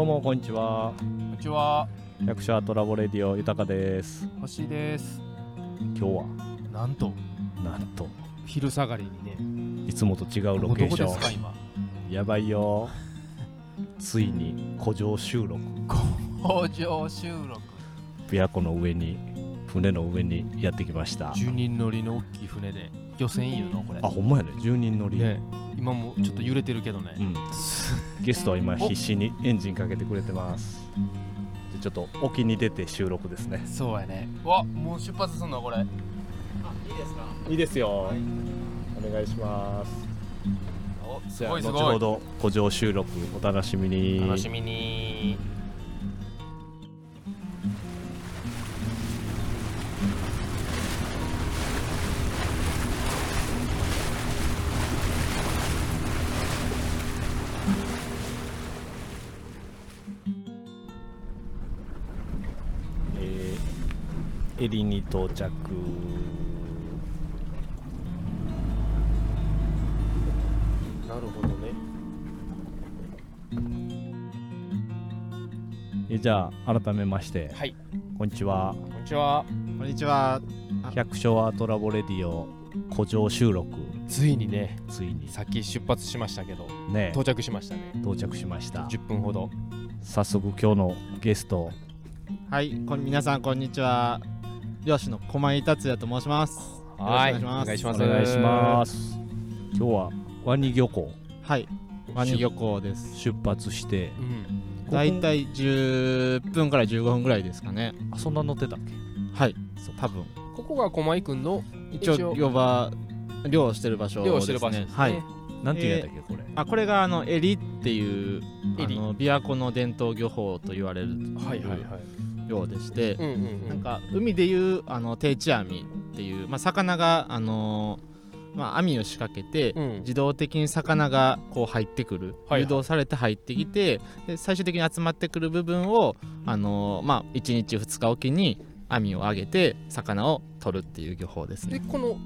どうもこんにちは。こんにちは、役者トラボレディオ豊です。星です。今日は？なんと。なんと。昼下がりにね、いつもと違うどロケーション。か今？やばいよ。ついに古城収録。工場収録。琵琶湖の上に船の上にやってきました。10人乗りの大きい船で。漁船いうの？これ。あほんまやね。10人乗り、ね、今もちょっと揺れてるけどね。うん、ゲストは今必死にエンジンかけてくれてますでちょっと沖に出て収録ですねそうやね。わ、もう出発すんのこれ。あ、いいですか？いいですよ、お願いしますお、すごいすごい。後ほど古城収録お楽しみに楽しみに。ー、襟に到着なるほどね。えじゃあ改めましてはい。こんにちはこんにちは。こんにちは。百姓アートラボレディオ古城収録ついにね、ついにさっき出発しましたけど、ね到着しましたね。到着しました10分ほど。早速今日のゲストはい、こん皆さんこんにちは。漁師の駒井達也と申します。はい。お願いしますお願いします今日はワニ漁港はい、ワニ漁港です。出発してうん。だいたい10分から15分ぐらいですかね。あそんな乗ってたっけ？はい、多分。ここが駒井くんの一応漁場漁をしてる場所ですね。漁してる場所ですね。はい。なんていうんやったっけこれ？あこれがあのエリっていうあの琵琶湖の伝統漁法と言われるはいはいはい。漁でして。なんか海でいうあの定置網っていう、まあ、魚があのまあ、網を仕掛けて、うん自動的に魚がこう入ってくる、はいはい誘導されて入ってきてで最終的に集まってくる部分を、あのまあ、1日2日おきに網を上げて魚を取るっていう漁法ですね。でこの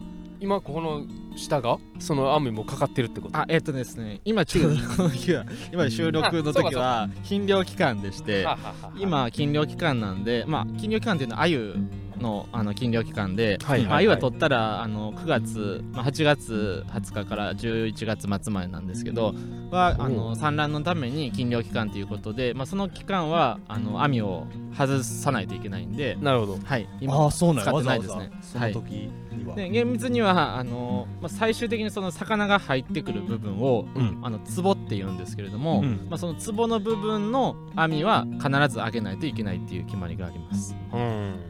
今ここの下がその網もかかってるってこと？あえっ、とですね今ちょうどこの日は 今収録の時は禁漁期間でして今禁漁期間なんでまあ禁漁期間っていうのは鮎のあの禁漁期間ではいはいはい。まあ、鮎は取ったらあの9月、まあ、8月20日から11月末までなんですけどはあの産卵のために禁漁期間ということで、まあ、その期間はあの網を外さないといけないんで、なるほど。はい、ああそうな使ってないわざわざですね。その時には、で厳密にはあの、まあ、最終的にその魚が入ってくる部分を、うん。あの壺って言うんですけれども、うん。まあ、その壺の部分の網は必ず上げないといけないっていう決まりがあります。うん。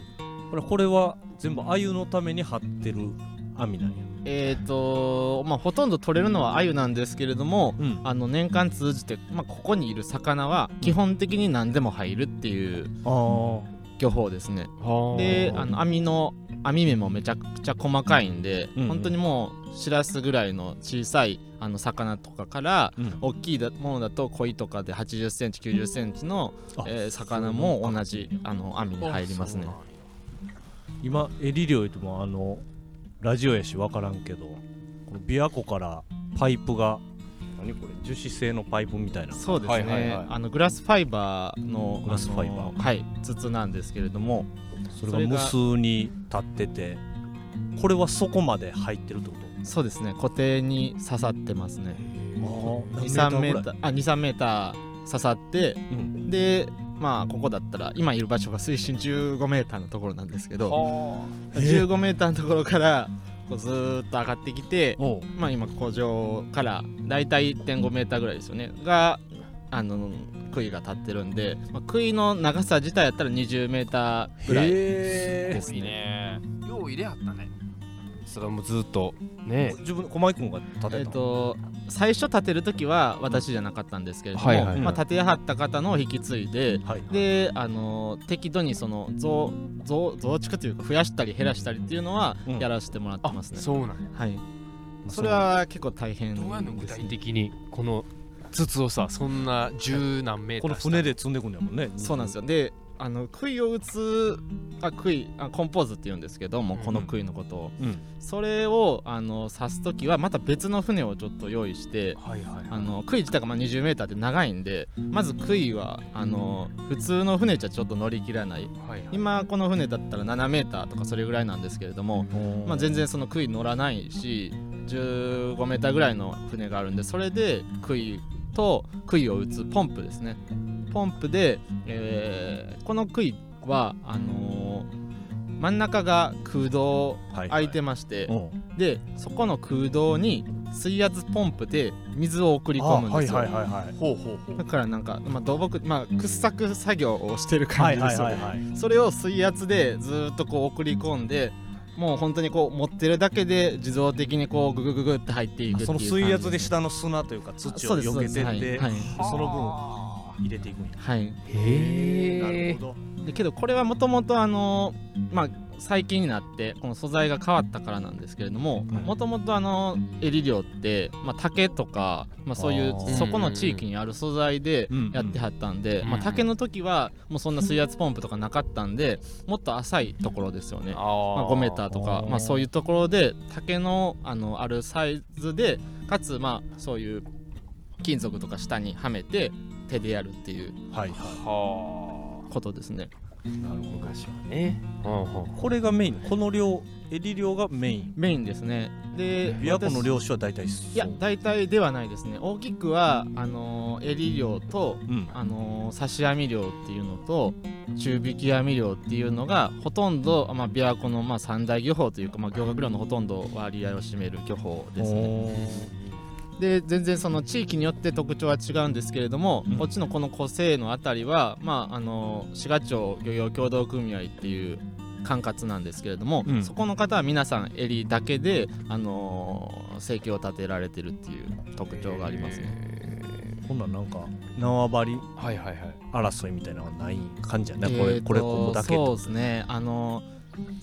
これこれは全部鮎のために張ってる網なんや。えーとまあ、ほとんど取れるのは鮎なんですけれども、うん。あの年間通じて、まあ、ここにいる魚は基本的に何でも入るっていうあ漁法ですね。はであの網の網目もめちゃくちゃ細かいんで、うんうん。本当にもうしらすぐらいの小さいあの魚とかからうん。大きいだものだと鯉とかで8 0センチ9 0センチの、あえー魚も同じあの網に入りますね。今エリ漁言ってもあのラジオやし分からんけどこの琵琶湖からパイプが何これ？樹脂製のパイプみたいな。そうですね、はいはいはいあのグラスファイバーのグラスファイバー。はい筒なんですけれどもそれが無数に立っててこれはそこまで入ってるってこそうですね固定に刺さってますね。と23メーーターあ23メーター刺さってうん。でまあここだったら今いる場所が水深15メーターのところなんですけどは15メーターのところからこうずーっと上がってきてまあ今湖上からだいたい1.5メーターぐらいですよね。があの杭が立ってるんで、まあ、杭の長さ自体やったら20メーターぐらいですね。ね。よう入れはったね。それはもうずっとね。自分駒井君が立てえっ、と最初立てる時は私じゃなかったんですけれども、はいはいまあ、立てはった方のを引き継いではいであの適度にその増増増築というか増やしたり減らしたりっていうのはうん。やらせてもらってますね、そうなんや。はい。それは結構大変どうやんの？具ですね体的にこの筒をさそんな十何メーターこの船で積んでくんだもんね。そうなんですよ。であの杭を打つあ杭あコンポーズって言うんですけども、うん。この杭のことを。うん。それをあの刺す時はまた別の船をちょっと用意してはいはいあの杭自体がまあ 20m って長いんでまず杭はあの普通の船じゃちょっと乗り切らない。はいはい。今この船だったら 7m とかそれぐらいなんですけれども、まあ、全然その杭乗らないし 15m ぐらいの船があるんでそれで杭と杭を打つポンプですね。ポンプで、えーこの杭はあのー真ん中が空洞はい空いてまして、うんでそこの空洞に水圧ポンプで水を送り込むんですよ、はいはいはいはい。ほうほうほう。だからなんか、まあ、土木、まあ、掘削作業をしてる感じですよね、はい。それを水圧でずーっとこう送り込んでもう本当にこう持ってるだけで自動的にこうググググって入っていくっていうその水圧で下の砂というか土を避けてってはい。はいその分入れていくんやはい。へえなるほど。でけどこれはもともとあのまあ最近になってこの素材が変わったからなんですけれどもうん。もともとあの襟漁って、まあ、竹とか、まあ、そういうそこの地域にある素材でうんやってはったんで、うんまあ、竹の時はもうそんな水圧ポンプとかなかったんでもっと浅いところですよね。あまあ、5メーターとかまあ、そういうところで竹のあのあるサイズでかつまあそういう金属とか下にはめて手でやるっていうはいははことですね。いなるほど。昔はね。うんこれがメイン。この量襟量がメイン。メインですね。で琵琶湖の私漁師は大体そう。いや大体ではないですね。大きくはあのー襟漁とうん。あのー刺し網漁っていうのと中引き網漁っていうのがほとんど、まあ、琵琶湖のまあ三大漁法というか、まあ、漁獲量のほとんど割合を占める漁法ですね。で全然その地域によって特徴は違うんですけれども、うん。こっちのこの湖西のあたりは、まあ、あの滋賀町漁業協同組合っていう管轄なんですけれども、うん。そこの方は皆さん襟だけで、あのー生計を立てられてるっていう特徴がありますね。ねほんなんか縄張りはいはいはい。争いみたいなのはない感じやね。こえーとれこれここだけそうですね。あの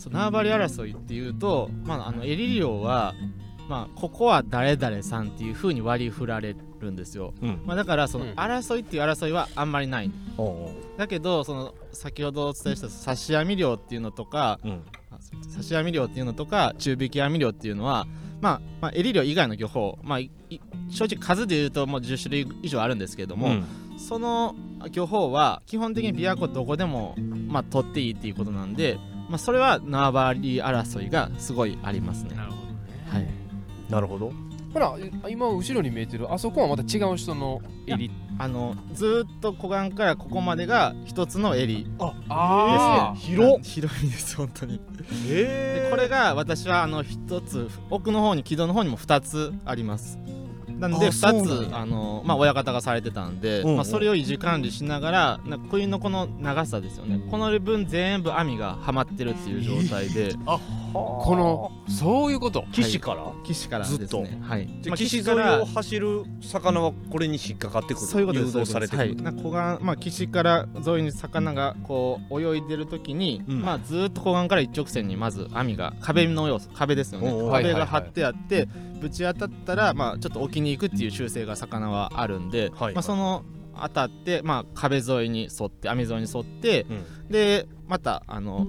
縄張り争いっていうと、まあ、あの襟漁は、まあ、ここは誰々さんっていう風に割り振られるんですよ、うん。まあ、だからそのうん。争いっていう争いはあんまりない。おうおう。だけどその先ほどお伝えした刺し網漁っていうのとかうん。刺し網漁っていうのとか中引き網漁っていうのはまあ、まあ、襟漁以外の漁法、まあ、いい正直数で言うともう10種類以上あるんですけれども、うん。その漁法は基本的に琵琶湖どこでも、まあ、取っていいっていうことなんで、まあ、それは縄張り争いがすごいありますね。なるほどなるほど。ほら今後ろに見えてるあそこはまた違う人の襟あのずーっと湖岸からここまでが一つの襟あですね。広広いです本当に。へでこれが私はあの一つ奥の方に軌道の方にも2つありますなんであそうなん2つやあの、まあ、親方がされてたんで、まあ、それを維持管理しながらな杭のこの長さですよね。この分全部網がはまってるっていう状態で。このそういうこと？岸から？岸からずっと。はい、まあ岸沿いからを走る魚はこれに引っかかってくる。そういうことです誘導されてくる。はい、なんか湖岸、まあ、岸から沿いに魚がこう泳いでる時に、うん。まあ、ずーっと湖岸から一直線にまず網が壁の要素壁ですよね。壁が張ってあって、ぶち当たったら、まあ、ちょっと置きに行くっていう習性が魚はあるんで、はいまあ、その当たって、まあ、壁沿いに沿って網沿いに沿ってうん。でまたあの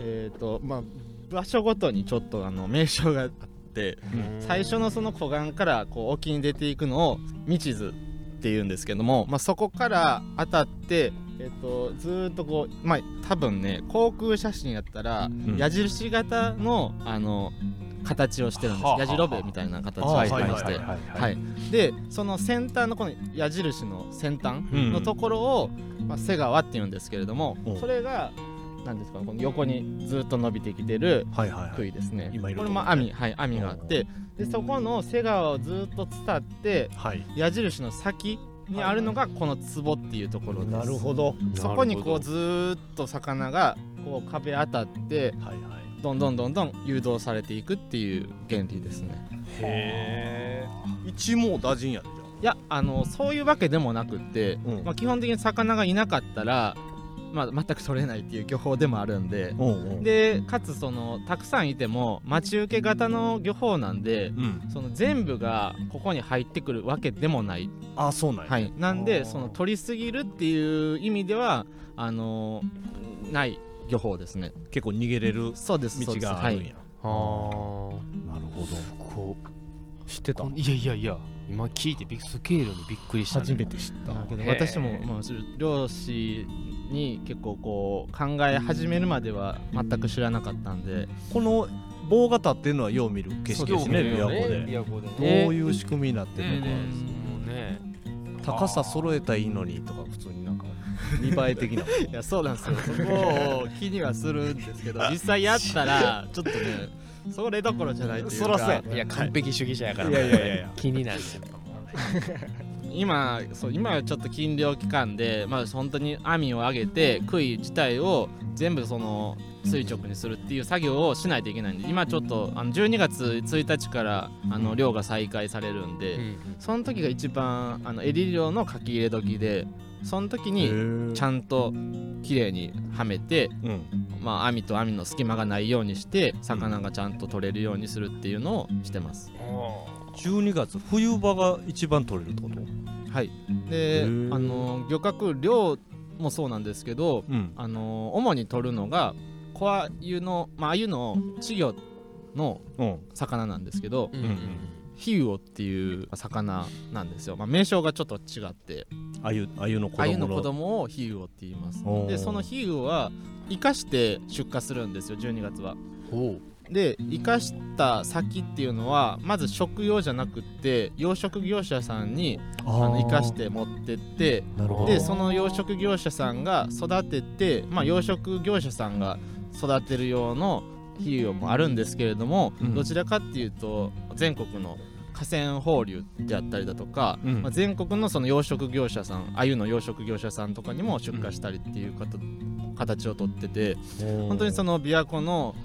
えっ、とまあ場所ごとにちょっとあの名称があって最初のその湖岸からこう沖に出ていくのを道図っていうんですけども、まあ、そこから当たって、えっとずーっとこうまあ多分ね航空写真やったら、ん。矢印型のあの形をしてるんです。はあはあ矢印べみたいな形をはいしてまして。はいはいはいはい。でその先端のこの矢印の先端のところを、まあ、瀬川っていうんですけれども、う。んそれが何ですかこの横にずっと伸びてきてるはいはいはい。杭ですね。今いるとここれも網、はい、網があって、でそこの瀬川をずっと伝ってはい。矢印の先にあるのがこの壺っていうところです。なるほど。そこにこうずーっと魚がこう壁当たってはいはいどんどんどんどん誘導されていくっていう原理ですね。へえ一網打尽やでじいやあのそういうわけでもなくって、うん。まあ、基本的に魚がいなかったらまあ、全く取れないっていう漁法でもあるんでおうおうでかつそのたくさんいても待ち受け型の漁法なんでうん。その全部がここに入ってくるわけでもない、あそうなんや、はい、なんでその取りすぎるっていう意味ではあのーない漁法ですね。結構逃げれるそうです道そうですがあるんや、あーなるほど。こ知ってた？ういやいやいや。今聞いてビスケールにびっくりした、ね、初めて知った。だけど私も、まあ、漁師に結構こう考え始めるまでは全く知らなかったんで。この棒が立ってるのはよう見る？景色ですね琵琶湖で。琵琶湖でどうねいう仕組みになってるのか、ね高さ揃えたらいいのにとか普通になんか見栄え的ないやそうなんですよ。そこを気にはするんですけど実際やったらちょっとねそれどころじゃないというか。そらそいや完璧主義者やから。いやいやいやいや。気になる。今そう今はちょっと禁漁期間で、まあ、本当に網を上げて杭自体を全部その垂直にするっていう作業をしないといけないんで今ちょっとあの12月1日からあの漁が再開されるんで、うんその時が一番あの襟漁の書き入れ時でその時にちゃんと綺麗にはめて、うん。まあ、網と網の隙間がないようにして魚がちゃんと取れるようにするっていうのをしてます。12月冬場が一番取れるってこと？はい、であの漁獲量もそうなんですけどうん。あの主に取るのが小鮎の、まあ、鮎の稚魚のうん。魚なんですけどうんうんヒウオっていう魚なんですよ、まあ、名称がちょっと違って。あゆあゆの子供の。子供をヒウオって言います。でそのヒウオは生かして出荷するんですよ12月は。ほで生かした先っていうのはまず食用じゃなくって養殖業者さんにああのー生かして持ってってでその養殖業者さんが育てて、まあ、養殖業者さんが育てる用の肥料もあるんですけれども、うん。どちらかっていうと全国の河川放流であったりだとか、うん。まあ、全国のその養殖業者さん鮎の養殖業者さんとかにも出荷したりっていうかた形をとってて本当にその琵琶湖の、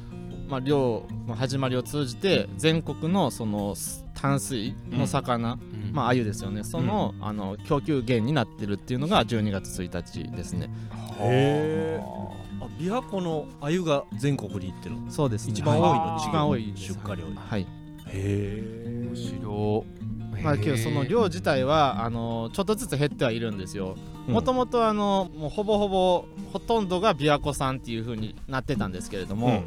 まあ、漁の始まりを通じて全国のその淡水の魚、うまあ鮎ですよね。その,、あの供給源になってるっていうのが12月1日ですね。へえあ琵琶湖の鮎が全国に行ってるの？そうですね。一番多いの？はい。一番多い出荷量で。はいへえ面白まあけどその量自体はあのちょっとずつ減ってはいるんですよ。もともとあのもうほぼほぼほとんどが琵琶湖産っていう風になってたんですけれども、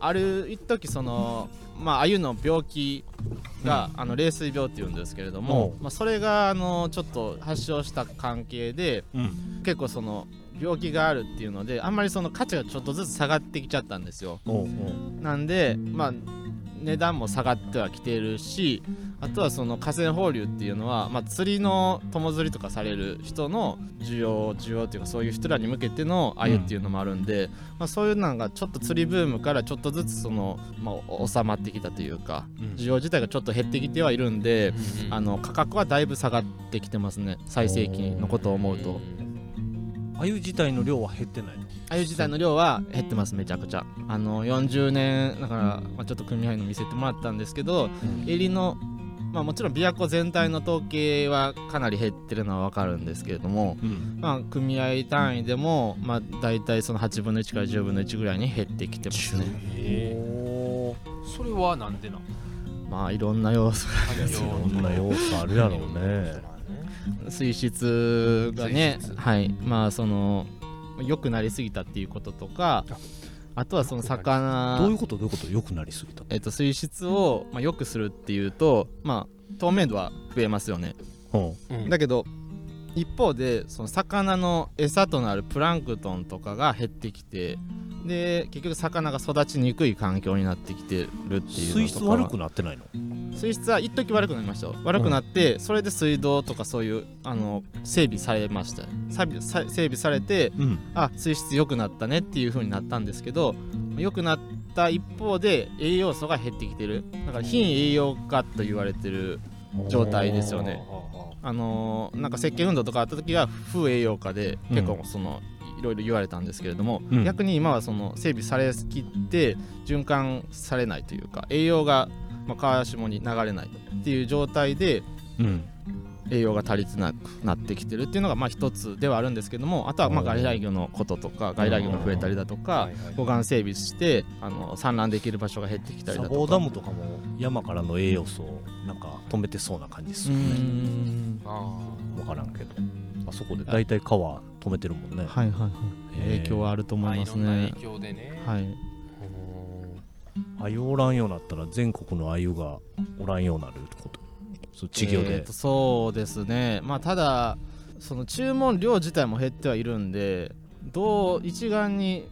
ある一時そのまあ鮎の病気が、あの冷水病っていうんですけれども、まあ、それがあのちょっと発症した関係でうん。結構その病気があるっていうのであんまりその価値がちょっとずつ下がってきちゃったんですよ。なんでまあ値段も下がってはきてるしあとはその河川放流っていうのは、まあ、釣りの友釣りとかされる人の需要需要っていうかそういう人らに向けての鮎っていうのもあるんで、まあ、そういうのがちょっと釣りブームからちょっとずつその、まあ、収まってきたというか需要自体がちょっと減ってきてはいるんで、あの価格はだいぶ下がってきてますね最盛期のことを思うと鮎自体の量は減ってないの？鮎自体の量は減ってますめちゃくちゃ。あの40年だから、まあ、ちょっと組合の見せてもらったんですけど襟のまあもちろん琵琶湖全体の統計はかなり減ってるのは分かるんですけれども、うん。まあ、組合単位でも、まあ、大体その8分の1から10分の1ぐらいに減ってきてますね。へそれはなんでなん？まあいろんな要素いろんな要素あるやろうね水質がねはい。まあその良くなりすぎたっていうこととかあとはその魚。どういうこと？どういうこと？良くなりすぎた。えっと、水質を、まあ、良くするっていうと、まあ、透明度は増えますよね。う。んうん。だけど一方でその魚の餌となるプランクトンとかが減ってきてで結局魚が育ちにくい環境になってきてるっていうのとか。水質悪くなってないの？水質は一時悪くなりました。よ悪くなって、それで水道とかそういうあの整備されました。整備されてうん。あ水質良くなったねっていう風になったんですけど良くなった一方で栄養素が減ってきてる。だから貧栄養化と言われてる状態ですよね。あのーなんか石鹸運動とかあった時は不栄養化で結構その、いろいろ言われたんですけれども、うん。逆に今はその整備されきって循環されないというか栄養がまあ川下に流れないっていう状態でうん。栄養が足りてなくなってきてるっていうのがまあ一つではあるんですけどもあとはまあ外来魚のこととか外来魚が増えたりだとか護岸整備してあの産卵できる場所が減ってきたりだとかダムとかも山からの栄養素をなんか止めてそうな感じですうよね分からんけどあそこで大体川止めてるもんね。はいはいはい。影響はあるとー思いますあろんなね影響でね。はい。鮎おらんようになったら全国の鮎がおらんようになるってこと？そう稚魚で。えーとそうですね。まあただその注文量自体も減ってはいるんでどう一概に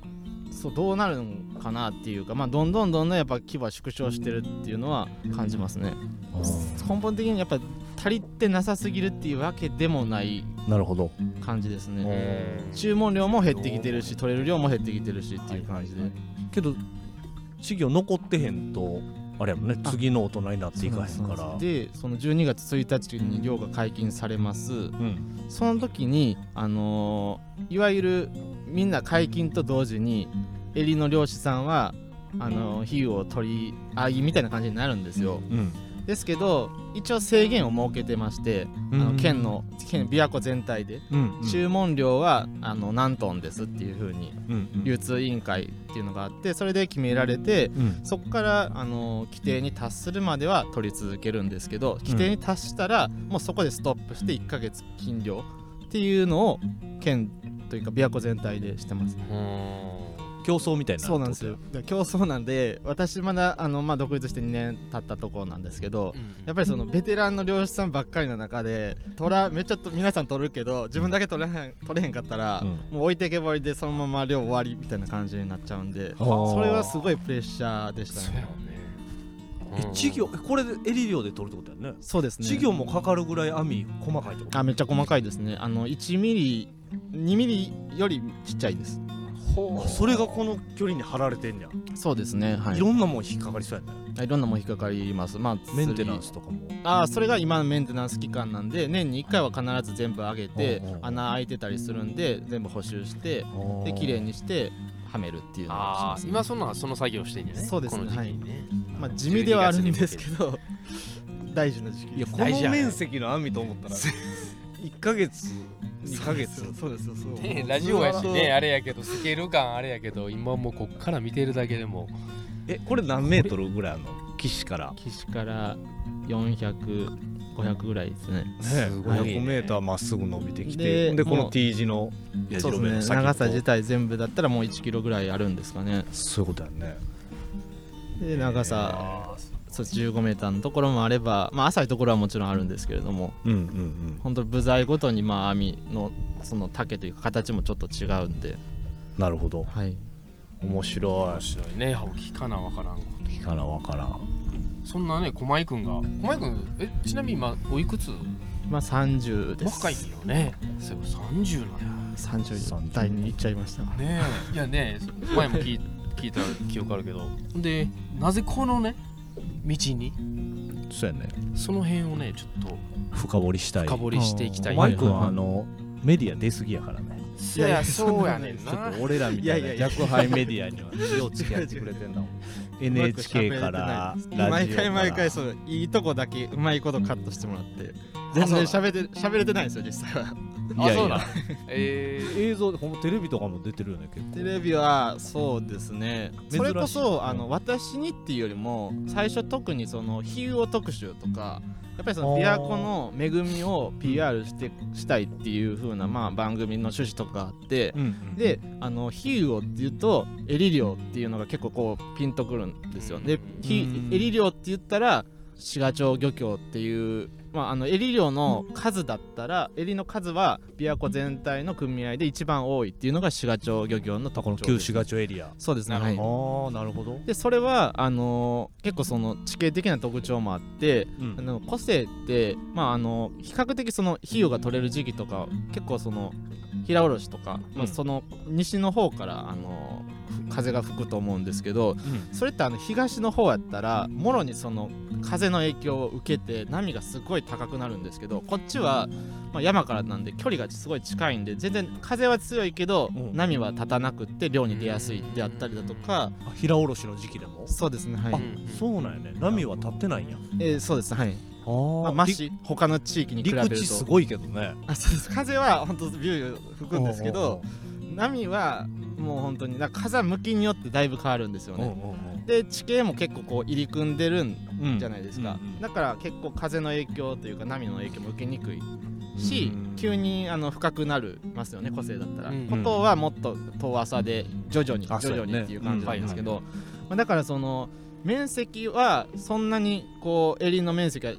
そうどうなるんかなっていうかまあどんどんどんどんやっぱ規模は縮小してるっていうのは感じますね。根本的にやっぱ足りてなさすぎるっていうわけでもないなるほど。感じですね。うん注文量も減ってきてるし取れる量も減ってきてるしっていう感じで。けど稚魚残ってへんとあれやもんねあ次の大人になっていかへんから。でその12月1日に漁が解禁されます。うん。その時にあのーいわゆるみんな解禁と同時に襟の漁師さんはあのー比喩を取り合いみたいな感じになるんですよ。うん。ですけど一応制限を設けてまして、あの県の県琵琶湖全体でうんうん。注文量はあの何トンですっていう風にうんうん。流通委員会っていうのがあってそれで決められてうん。そこからあの規定に達するまでは取り続けるんですけど規定に達したらもうそこでストップして1ヶ月禁漁っていうのを県というか琵琶湖全体でしてます。うん。競争みたいなそうなんですよ。で競争なんで私まだあの、まあ、独立して2年経ったところなんですけどやっぱりそのベテランの漁師さんばっかりの中で取らめっちゃと皆さん取るけど自分だけ取れへん取れへんかったら、うん。もう置いてけぼりでそのまま漁終わりみたいな感じになっちゃうんでそれはすごいプレッシャーでしたね。そうやねえ稚魚えこれで襟漁で取るってことやね。そうですね。稚魚もかかるぐらい網細かいってこと？あめっちゃ細かいですね。あの1ミリ2ミリよりちっちゃいです。あそれがこの距離に張られてんねや、そうですね。はい。いろんなもん引っかかりそうやねいろんなもん引っかかります。まあメンテナンススとかも。あーそれが今のメンテナンス期間なんで年に1回は必ず全部上げておうおう。おう穴開いてたりするんで全部補修してで綺麗にしてはめるっていうのをしああます今そんなその作業してんじゃねそうですね。この時期にね。まあ地味ではあるんですけど 大事な時期いやこ大事やね。の面積の網と思ったら 1ヶ月2ヶ月。そうですそうねラジオやしねあれやけどスケール感あれやけど今もうこっから見てるだけでも。えこれ何メートルぐらいあるの？岸から。岸から400500ぐらいですね。ね500メーターまっすぐ伸びてきてででこの T 字の矢そうですね。長さ自体全部だったらもう1キロぐらいあるんですかね。そういうことやねで長さそう15メーターのところもあればまあ浅いところはもちろんあるんですけれどもうんうんうん。本当部材ごとにまあ網のその丈というか形もちょっと違うんで。なるほど。はい。面白面白いね。聞かなわからんこい聞かなわからん。とそんなね駒井くんが駒井くんえちなみに今おいくつ？まあ30です。若いよね。そういえば30なんや30代に行っちゃいました。ねえ。いやね前も聞い聞いた記憶あるけど。でなぜこのね道に？そうやね。その辺をねちょっと深掘りしたい。深掘りしていきたい。マイクはあのメディア出過ぎやからね。いやいやそうやねんちょなっと俺らみたいな逆配メディアには気をつけやってくれてんだもん NHK からラジオから。毎回毎回そういいとこだけうまいことカットしてもらって。全然喋って喋れてないんですよ実際はいそうなやいやえ映像でほんまテレビとかも出てるよね結構。テレビはそうですね。珍しい。それこそあの私にっていうよりも最初特にその比喩特集とかやっぱりその琵琶湖の恵みを PR してしたいっていう風なまあ番組の趣旨とかあってうんうんであの比喩をっていうとエリ漁っていうのが結構こうピンとくるんですよ。でひうん。エリ漁って言ったら滋賀町漁協っていう、まあ、あのエリ漁の数だったらエリの数は琵琶湖全体の組合で一番多いっていうのが滋賀町漁協のこの特徴です旧市街町エリア。そうですねはい。ああなるほど。でそれはあのー結構その地形的な特徴もあってうん。あの個性ってまああの比較的その費用が取れる時期とか結構その平卸とか、まあ、うん。その西の方からあのふ風が吹くと思うんですけどそれってあの東の方やったらもろにその風の影響を受けて波がすごい高くなるんですけどこっちは、まあ、山からなんで距離がすごい近いんで全然風は強いけど、うん。波は立たなくって漁に出やすいであったりだとか、あ平卸の時期でも？そうですねはい。あ、そうなんやね。波は立ってないんや。えーそうですはいまあ、マシ他の地域に比べると。陸地すごいけどね。あそうです風は本当ビュービュー吹くんですけど波はもう本当にだから風向きによってだいぶ変わるんですよね。で地形も結構こう入り組んでるんうんじゃないですか、うんうんだから結構風の影響というか波の影響も受けにくいし、うん急にあの深くなるますよね個性だったら、うんことはもっと遠浅で徐々にあ徐々にっていう感じなんですけど、うん。まあ、だからその面積はそんなにこう襟の面積が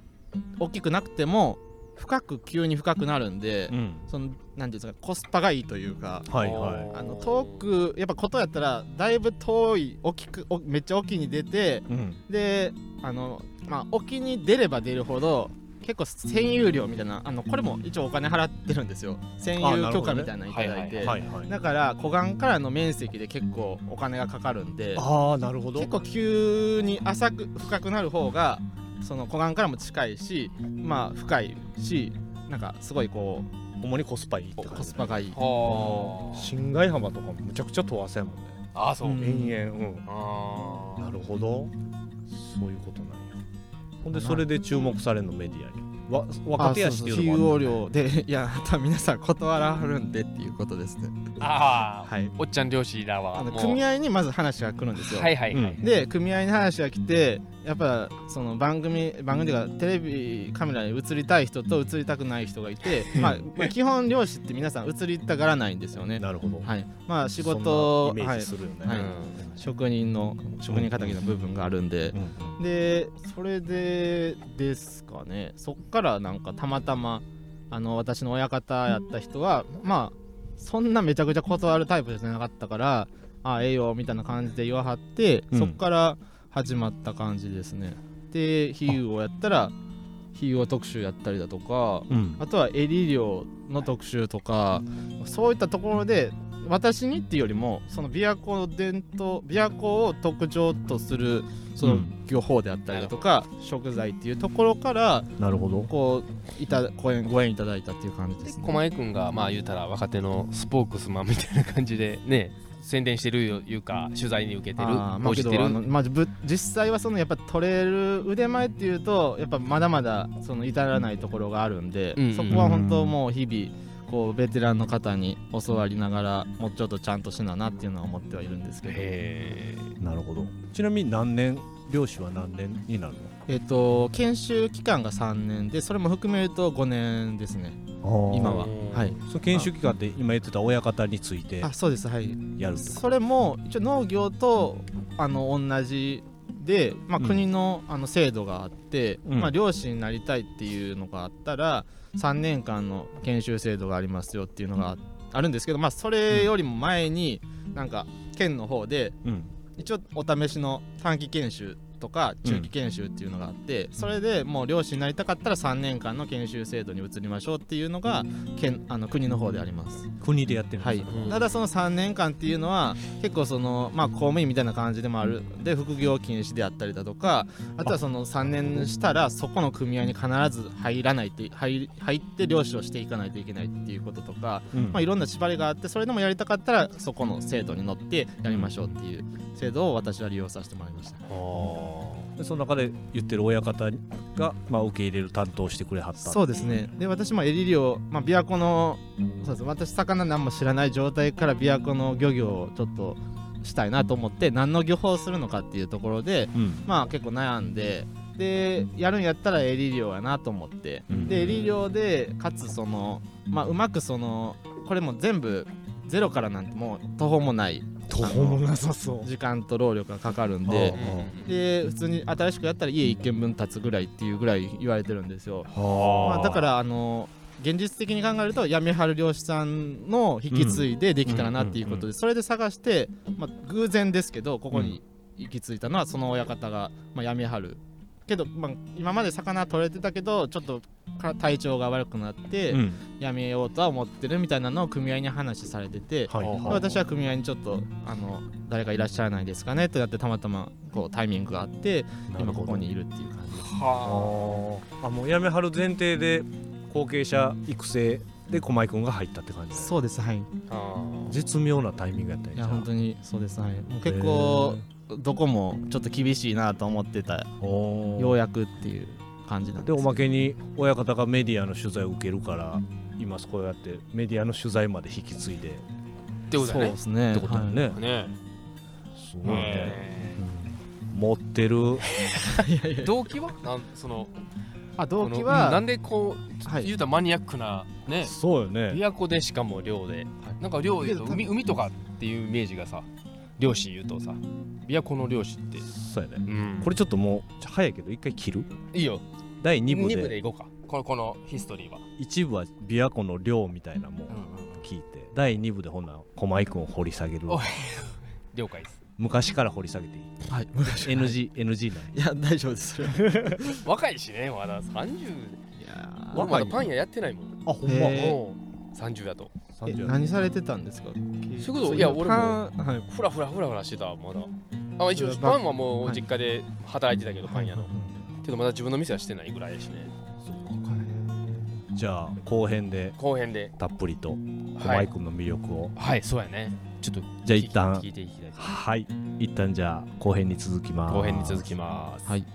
大きくなくても深く急に深くなるんで、うん。そのなんていうんですかコスパがいいというかはいはい。あの遠くやっぱことやったらだいぶ遠い大きくおめっちゃ沖に出てうん。であのまあ沖に出れば出るほど結構占有料みたいなあのこれも一応お金払ってるんですよ。占有許可みたいなのいただいて、はいはいだから湖岸からの面積で結構お金がかかるんでああなるほど。結構急に浅く深くなる方がその湖岸からも近いしまあ深いしなんかすごいこほんまにコスパいいってう感じコスパがいい。は新外浜とかもむちゃくちゃ遠浅やもんね。ああそう、うん。延々うん。あー。なるほど。そういうことなんや。ほんでそれで注目されるのメディアにわ若手やしっていうのもある費用量で いや皆さん断らはるんでっていうことですね。あー、はい。おっちゃん漁師らは組合にまず話が来るんですよ、はいはいはい、うんで組合に話が来てやっぱその番組番組というかテレビカメラに映りたい人と映りたくない人がいて、まあ、まあ基本漁師って皆さん映りたがらないんですよね。なるほど。はい。まあ仕そ事んなイメはい。はい。うん職人の職人敵の部分があるんで、うん。でそれでですかね。そっからなんかたまたまあの私の親方やった人はまあそんなめちゃくちゃ断るタイプじゃなかったからあええよみたいな感じで言わはって、うん。そっから始まった感じですね。で比喩をやったら比喩を特集やったりだとかうん。あとは襟漁の特集とかそういったところで私にっていうよりもその琵琶湖の伝統琵琶湖を特徴とするそのうん。漁法であったりだとか、食材っていうところからなるほど。こういたご縁ご縁いただいたっていう感じですね。駒井君がまあ言うたら若手のスポークスマンみたいな感じでね宣伝してるよいうか取材に受けてるあーまあ応じてる。けどあのまあ、ぶ実際はそのやっぱ取れる腕前っていうとやっぱまだまだその至らないところがあるんで、うん。うんそこは本当もう日々こうベテランの方に教わりながらもうちょっとちゃんとしななっていうのは思ってはいるんですけど。へなるほど。ちなみに何年漁師は何年になるえっ、と研修期間が3年でそれも含めると5年ですね。の今は。うんはい。その研修期間って今言ってた親方についてあそうです。はい。やるそれも一応農業とあの同じで、まあ、うん。国の,、あの制度があって、うん。まあ、漁師になりたいっていうのがあったら3年間の研修制度がありますよっていうのがああるんですけど、まあ、それよりも前になんか県の方でとうん。一応お試しの短期研修とか中期研修っていうのがあって、それでもう漁師になりたかったら3年間の研修制度に移りましょうっていうのが県あの国の方であります。国でやってるんはいですよ、うん。ただその3年間っていうのは結構そのまあ公務員みたいな感じでもある。で副業禁止であったりだとかあとはその3年したらそこの組合に必ず入らないって入入って漁師をしていかないといけないっていうこととか、うん。まあ、いろんな縛りがあってそれでもやりたかったらそこの制度に乗ってやりましょうっていう制度を私は利用させてもらいました。でその中で言ってる親方が、まあ、受け入れる担当してくれはったそうですね。で私もエリ漁、まあ、琵琶湖のそうです私魚何も知らない状態から琵琶湖の漁業をちょっとしたいなと思って何の漁法をするのかっていうところでうん。まあ結構悩んででやるんやったらエリ漁やなと思って、うん。でエリ漁でかつそのまあうまくそのこれも全部ゼロからなんてもう途方もない途方もなさそう。時間と労力がかかるんあであ。で普通に新しくやったら家1軒分建つぐらいっていうぐらい言われてるんですよ。はまあ、だからあの現実的に考えると闇春漁師さんの引き継いでできたらなっていうことでそれで探して、まあ、偶然ですけどここに行き着いたのはその親方が、まあ、闇春けど、まあ、今まで魚取れてたけどちょっとか体調が悪くなってうん。やめようとは思ってるみたいなのを組合に話されてて。はいで私は組合にちょっとあの誰かいらっしゃらないですかねってなってたまたまこうタイミングがあって今ここにいるっていう感じですあ。ーあもうやめはる前提で後継者育成で駒井君が入ったって感じそうです。はい。絶妙なタイミングやったんや。いや本当にそうです。はい。もう結構どこもちょっと厳しいなと思ってたようやくっていう感じなんでおまけに親方がメディアの取材を受けるから今こうやってメディアの取材まで引き継いで。ってことだね。そうですね。ってことだよね、ね。すごいね、え持ってる。ー動機は？なんそのあ動機はなんでこう、はい。言うたらマニアックなね。そうよね。琵琶湖でしかも漁で、なんか漁海海とかっていうイメージがさ漁師言うとさ琵琶湖の漁師って、そうやね。うん。これちょっともう早いけど一回切る？いいよ。第2 2部で。部でいこうか。このこのヒストリーは、一部は琵琶湖の漁みたいなもん聞いて。第2部でほんなら駒井君を掘り下げる。おい。了解です。昔から掘り下げていい。はい昔 NG NG ないいや大丈夫です。それはい若いしねまだ。30や俺まだパン屋やってないもん。あほんま。へー。もう30だとえ30何されてたんですか？そういうこと？いや俺も。パンはい。フラフラフラフラしてたまだ。あ一応パンはもうはい。実家で働いてたけどパン屋の。けどまだ自分の店はしてないぐらいやしね。じゃあ後編で後編で。たっぷりとはい。駒井君の魅力を。はいそうやね。ちょっとじゃあ一旦。聞いていきたいはい。一旦じゃあ後編に続きます。後編に続きます。はい